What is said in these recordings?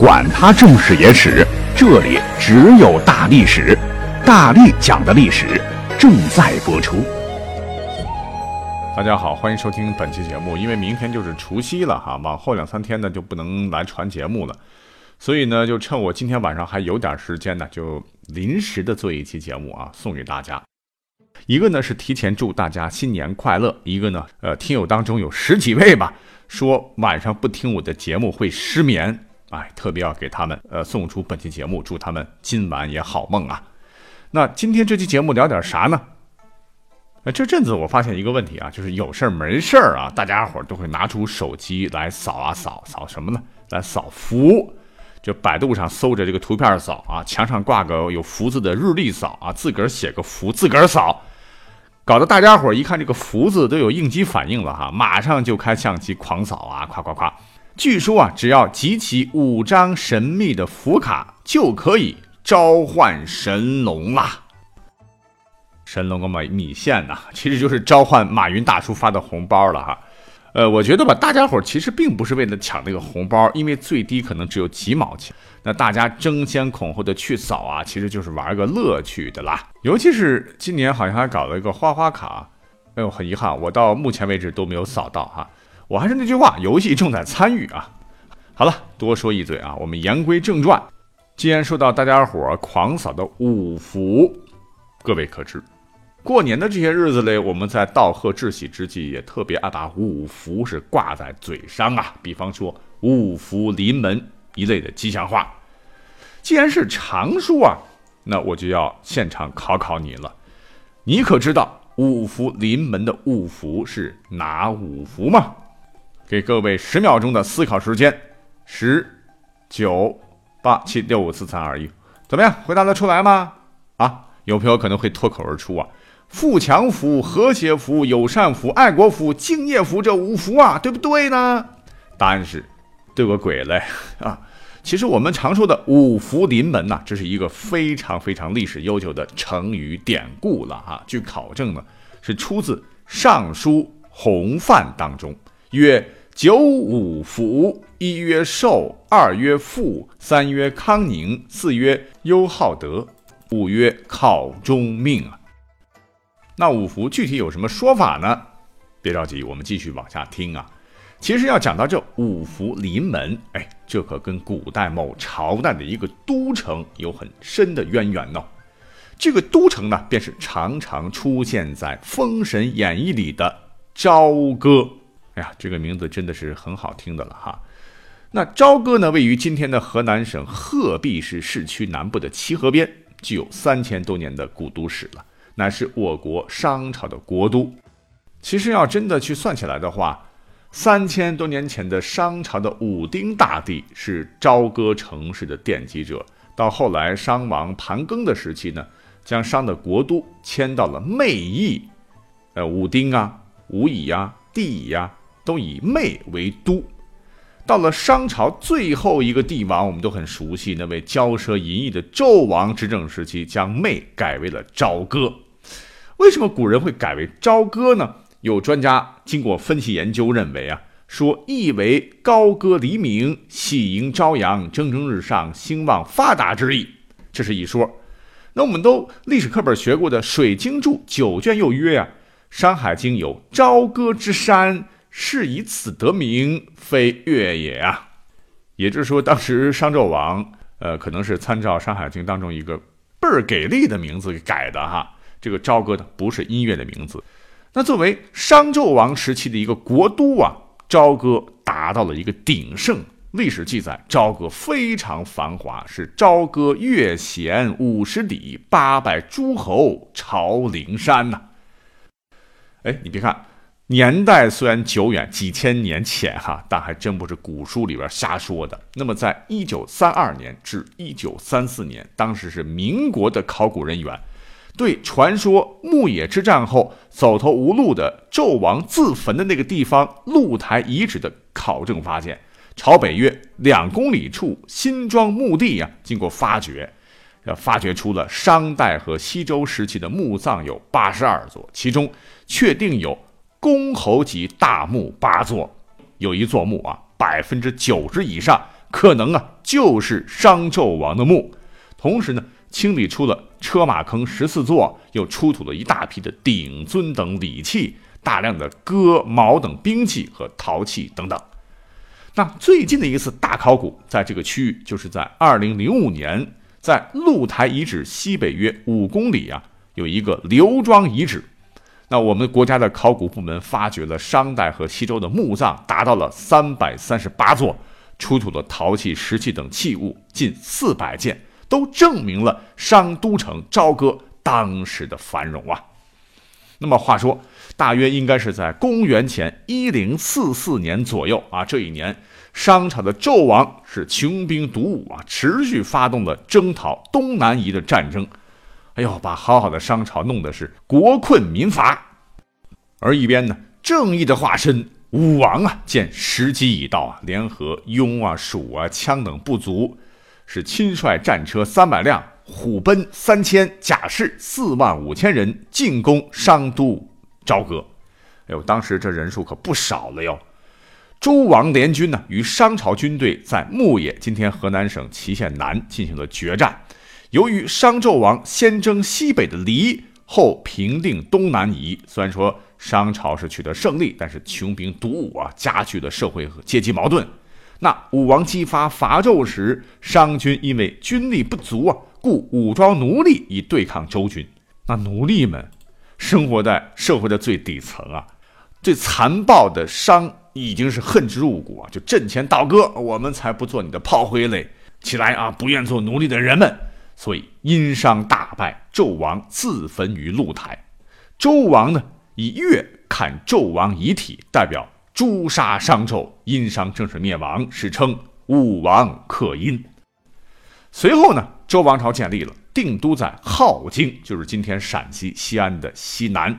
管他正史野史，这里只有大历史，大力讲的历史正在播出。大家好，欢迎收听本期节目。因为明天就是除夕了哈，往后两三天呢就不能来传节目了，所以呢就趁我今天晚上还有点时间呢，就临时的做一期节目啊，送给大家。一个呢是提前祝大家新年快乐，一个呢，呃，听友当中有十几位吧，说晚上不听我的节目会失眠。哎，特别要给他们呃送出本期节目，祝他们今晚也好梦啊。那今天这期节目聊点啥呢？呃，这阵子我发现一个问题啊，就是有事儿没事儿啊，大家伙都会拿出手机来扫啊扫，扫什么呢？来扫福，就百度上搜着这个图片扫啊，墙上挂个有福字的日历扫啊，自个儿写个福，自个儿扫，搞得大家伙一看这个福字都有应激反应了哈，马上就开相机狂扫啊，夸夸夸。据说啊，只要集齐五张神秘的福卡，就可以召唤神龙啦。神龙个米米线呐，其实就是召唤马云大叔发的红包了哈。呃，我觉得吧，大家伙其实并不是为了抢那个红包，因为最低可能只有几毛钱。那大家争先恐后的去扫啊，其实就是玩个乐趣的啦。尤其是今年好像还搞了一个花花卡，哎呦，很遗憾，我到目前为止都没有扫到哈。我还是那句话，游戏正在参与啊。好了，多说一嘴啊，我们言归正传。既然说到大家伙狂扫的五福，各位可知，过年的这些日子里，我们在道贺致喜之际，也特别爱把五福是挂在嘴上啊。比方说“五福临门”一类的吉祥话。既然是常说啊，那我就要现场考考你了。你可知道“五福临门”的五福是哪五福吗？给各位十秒钟的思考时间，十、九、八、七、六、五、四、三、二、一，怎么样？回答得出来吗？啊，有朋友可能会脱口而出啊，富强福、和谐福、友善福、爱国福、敬业福，这五福啊，对不对呢？答案是，对个鬼嘞 啊！其实我们常说的五福临门呐，这是一个非常非常历史悠久的成语典故了哈。据考证呢，是出自《尚书洪范》当中，曰。九五福，一曰寿，二曰富，三曰康宁，四曰优好德，五曰考中命啊。那五福具体有什么说法呢？别着急，我们继续往下听啊。其实要讲到这五福临门，哎，这可跟古代某朝代的一个都城有很深的渊源呢。这个都城呢，便是常常出现在《封神演义》里的朝歌。哎呀，这个名字真的是很好听的了哈。那朝歌呢，位于今天的河南省鹤壁市市区南部的齐河边，具有三千多年的古都史了，乃是我国商朝的国都。其实要真的去算起来的话，三千多年前的商朝的武丁大帝是朝歌城市的奠基者。到后来商王盘庚的时期呢，将商的国都迁到了魅邑，呃，武丁啊，武乙啊，帝乙啊。都以魅为都，到了商朝最后一个帝王，我们都很熟悉那位骄奢淫逸的纣王执政时期，将魅改为了朝歌。为什么古人会改为朝歌呢？有专家经过分析研究认为啊，说意为高歌黎明，喜迎朝阳，蒸蒸日上，兴旺发达之意，这是一说。那我们都历史课本学过的《水经注》九卷又曰啊，《山海经》有朝歌之山。是以此得名，非月也啊！也就是说，当时商纣王，呃，可能是参照《山海经》当中一个倍儿给力的名字给改的哈。这个朝歌的不是音乐的名字。那作为商纣王时期的一个国都啊，朝歌达到了一个鼎盛。历史记载，朝歌非常繁华，是朝歌越咸五十里，八百诸侯朝灵山呐。哎，你别看。年代虽然久远，几千年前哈，但还真不是古书里边瞎说的。那么，在一九三二年至一九三四年，当时是民国的考古人员，对传说牧野之战后走投无路的纣王自焚的那个地方露台遗址的考证发现，朝北约两公里处新庄墓地啊，经过发掘，呃，发掘出了商代和西周时期的墓葬有八十二座，其中确定有。公侯级大墓八座，有一座墓啊，百分之九十以上可能啊就是商纣王的墓。同时呢，清理出了车马坑十四座，又出土了一大批的鼎尊等礼器，大量的戈矛等兵器和陶器等等。那最近的一次大考古，在这个区域，就是在二零零五年，在鹿台遗址西北约五公里啊，有一个刘庄遗址。那我们国家的考古部门发掘了商代和西周的墓葬，达到了三百三十八座，出土的陶器、石器等器物近四百件，都证明了商都城朝歌当时的繁荣啊。那么话说。大约应该是在公元前一零四四年左右啊，这一年，商朝的纣王是穷兵黩武啊，持续发动了征讨东南夷的战争，哎呦，把好好的商朝弄得是国困民乏。而一边呢，正义的化身武王啊，见时机已到啊，联合雍啊、蜀啊、羌等部族，是亲率战车三百辆、虎贲三千、甲士四万五千人进攻商都。朝歌，哎呦，当时这人数可不少了哟。周王联军呢，与商朝军队在牧野（今天河南省淇县南）进行了决战。由于商纣王先征西北的黎，后平定东南夷，虽然说商朝是取得胜利，但是穷兵黩武啊，加剧了社会和阶级矛盾。那武王姬发伐纣时，商军因为军力不足啊，故武装奴隶以对抗周军。那奴隶们。生活在社会的最底层啊，最残暴的商已经是恨之入骨啊！就阵前倒戈，我们才不做你的炮灰嘞！起来啊，不愿做奴隶的人们！所以殷商大败，纣王自焚于露台。周王呢，以月砍纣王遗体，代表诛杀商纣，殷商正式灭亡，史称武王克殷。随后呢，周王朝建立了。定都在镐京，就是今天陕西西安的西南。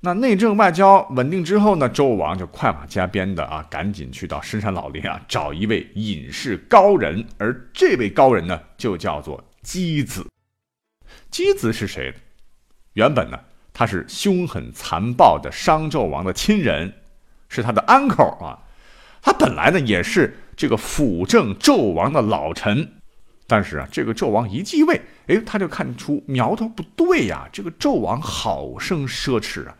那内政外交稳定之后呢，周王就快马加鞭的啊，赶紧去到深山老林啊，找一位隐士高人。而这位高人呢，就叫做箕子。箕子是谁？原本呢，他是凶狠残暴的商纣王的亲人，是他的 uncle 啊。他本来呢，也是这个辅政纣王的老臣。但是啊，这个纣王一继位，哎，他就看出苗头不对呀。这个纣王好生奢侈啊，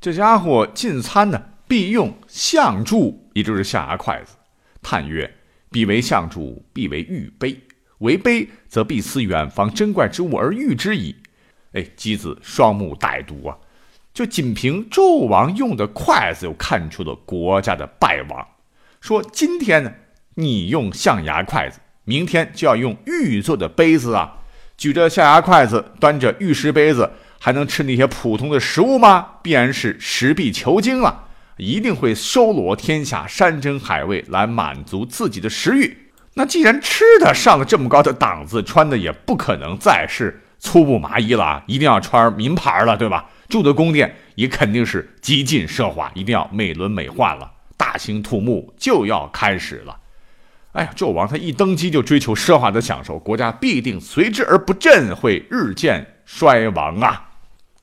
这家伙进餐呢必用象箸，也就是象牙筷子。叹曰：“彼为象箸，必为玉杯；为杯，则必思远方珍怪之物而御之矣。”哎，箕子双目歹毒啊，就仅凭纣王用的筷子，就看出了国家的败亡。说今天呢，你用象牙筷子。明天就要用玉做的杯子啊！举着象牙筷子，端着玉石杯子，还能吃那些普通的食物吗？必然是石壁求精了，一定会收罗天下山珍海味来满足自己的食欲。那既然吃的上了这么高的档次，穿的也不可能再是粗布麻衣了，一定要穿名牌了，对吧？住的宫殿也肯定是极尽奢华，一定要美轮美奂了。大兴土木就要开始了。哎呀，纣王他一登基就追求奢华的享受，国家必定随之而不振，会日渐衰亡啊！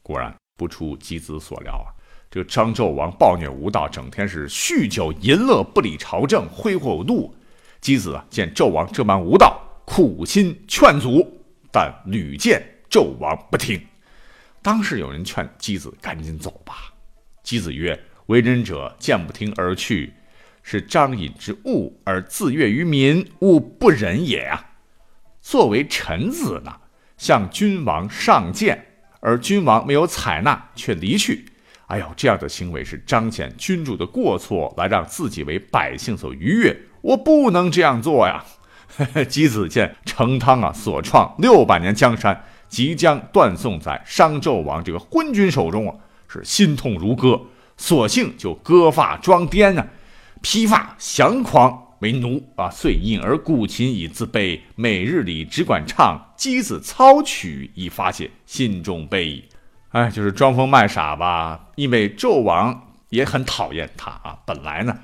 果然不出姬子所料啊，这个张纣王暴虐无道，整天是酗酒淫乐，不理朝政，挥霍有度。箕子啊，见纣王这般无道，苦心劝阻，但屡见纣王不听。当时有人劝箕子赶紧走吧，箕子曰：“为人者见不听而去。”是张隐之恶而自悦于民，吾不忍也啊！作为臣子呢，向君王上谏，而君王没有采纳，却离去。哎呦，这样的行为是彰显君主的过错，来让自己为百姓所愉悦。我不能这样做呀！箕子见成汤啊所创六百年江山即将断送在商纣王这个昏君手中啊，是心痛如割，索性就割发装癫呢。披发降狂为奴啊，遂引而鼓琴以自卑，每日里只管唱箕子操曲以发泄心中悲意。哎，就是装疯卖傻吧。因为纣王也很讨厌他啊。本来呢，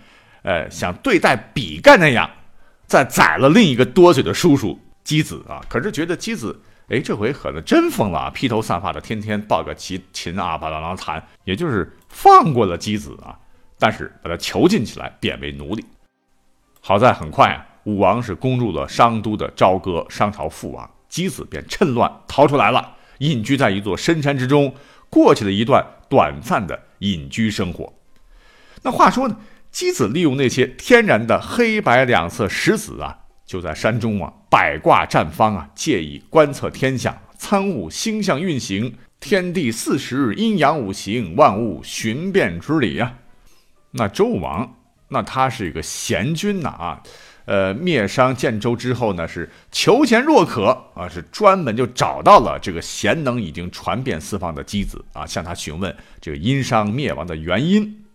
呃，想对待比干那样，再宰了另一个多嘴的叔叔箕子啊。可是觉得箕子，哎，这回可能真疯了啊，披头散发的，天天抱个琴琴啊，把郎郎弹，也就是放过了箕子啊。但是把他囚禁起来，贬为奴隶。好在很快啊，武王是攻入了商都的朝歌，商朝父王，箕子便趁乱逃出来了，隐居在一座深山之中，过起了一段短暂的隐居生活。那话说呢，箕子利用那些天然的黑白两色石子啊，就在山中啊摆卦占方啊，借以观测天象，参悟星象运行。天地四时，阴阳五行，万物寻变之理呀。那周武王，那他是一个贤君呐啊，呃，灭商建周之后呢，是求贤若渴啊，是专门就找到了这个贤能已经传遍四方的箕子啊，向他询问这个殷商灭亡的原因。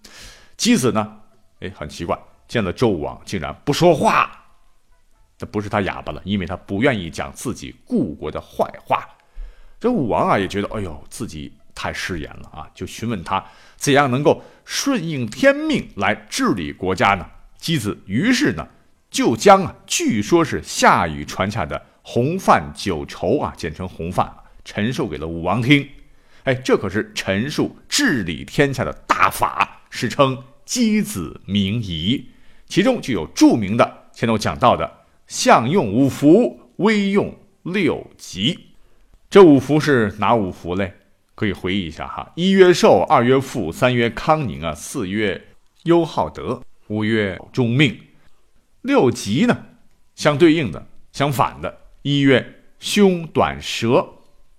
箕子呢，哎，很奇怪，见了周武王竟然不说话。这不是他哑巴了，因为他不愿意讲自己故国的坏话。这武王啊也觉得，哎呦，自己太失言了啊，就询问他怎样能够顺应天命来治理国家呢？箕子于是呢就将啊，据说是夏禹传下的洪范九畴啊，简称洪范，陈述给了武王听。哎，这可是陈述治理天下的大法，史称箕子明仪，其中就有著名的前头讲到的相用五福，微用六吉。这五福是哪五福嘞？可以回忆一下哈：一曰寿，二曰富，三曰康宁啊，四曰优好德，五曰中命。六吉呢，相对应的、相反的，一曰凶短舌，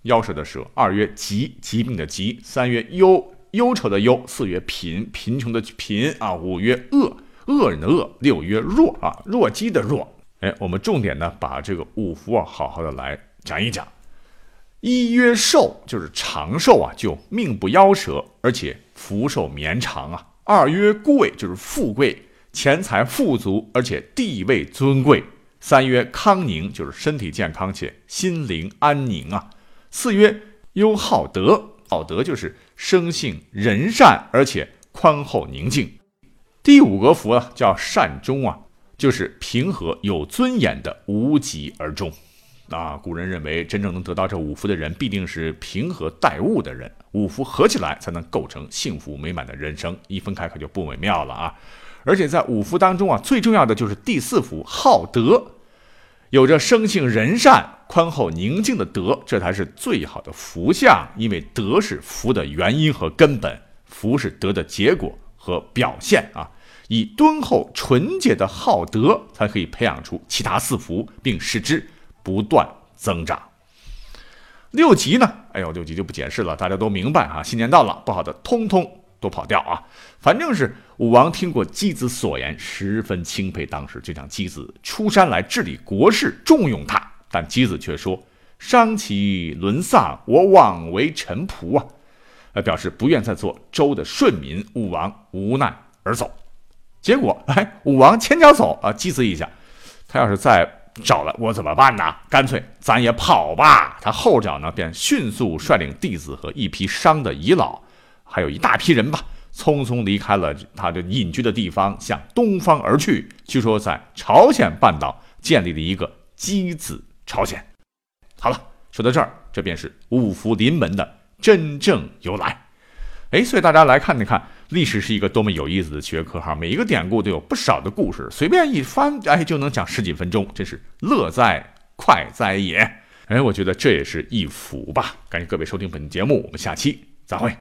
夭折的舌；二曰疾，疾病的疾；三曰忧，忧愁的忧；四曰贫，贫穷的贫啊；五曰恶，恶人的恶；六曰弱啊，弱鸡的弱。哎，我们重点呢，把这个五福啊，好好的来讲一讲。一曰寿，就是长寿啊，就命不夭折，而且福寿绵长啊。二曰贵，就是富贵，钱财富足，而且地位尊贵。三曰康宁，就是身体健康且心灵安宁啊。四曰优好德，好德就是生性仁善，而且宽厚宁静。第五个福呢，叫善终啊，就是平和有尊严的无疾而终。啊，古人认为，真正能得到这五福的人，必定是平和待物的人。五福合起来，才能构成幸福美满的人生。一分开，可就不美妙了啊！而且在五福当中啊，最重要的就是第四福好德，有着生性仁善、宽厚宁静的德，这才是最好的福相。因为德是福的原因和根本，福是德的结果和表现啊。以敦厚纯洁的好德，才可以培养出其他四福，并使之。不断增长。六吉呢？哎呦，六吉就不解释了，大家都明白啊。新年到了，不好的通通都跑掉啊。反正是武王听过箕子所言，十分钦佩，当时就让箕子出山来治理国事，重用他。但箕子却说：“商其沦丧，我枉为臣仆啊！”呃，表示不愿再做周的顺民。武王无奈而走。结果，哎，武王前脚走啊，箕子一想，他要是再……找了我怎么办呢？干脆咱也跑吧。他后脚呢，便迅速率领弟子和一批商的遗老，还有一大批人吧，匆匆离开了他的隐居的地方，向东方而去。据说在朝鲜半岛建立了一个箕子朝鲜。好了，说到这儿，这便是五福临门的真正由来。哎，所以大家来看一看。历史是一个多么有意思的学科哈！每一个典故都有不少的故事，随便一翻，哎，就能讲十几分钟，真是乐哉快哉也！哎，我觉得这也是一福吧！感谢各位收听本节目，我们下期再会。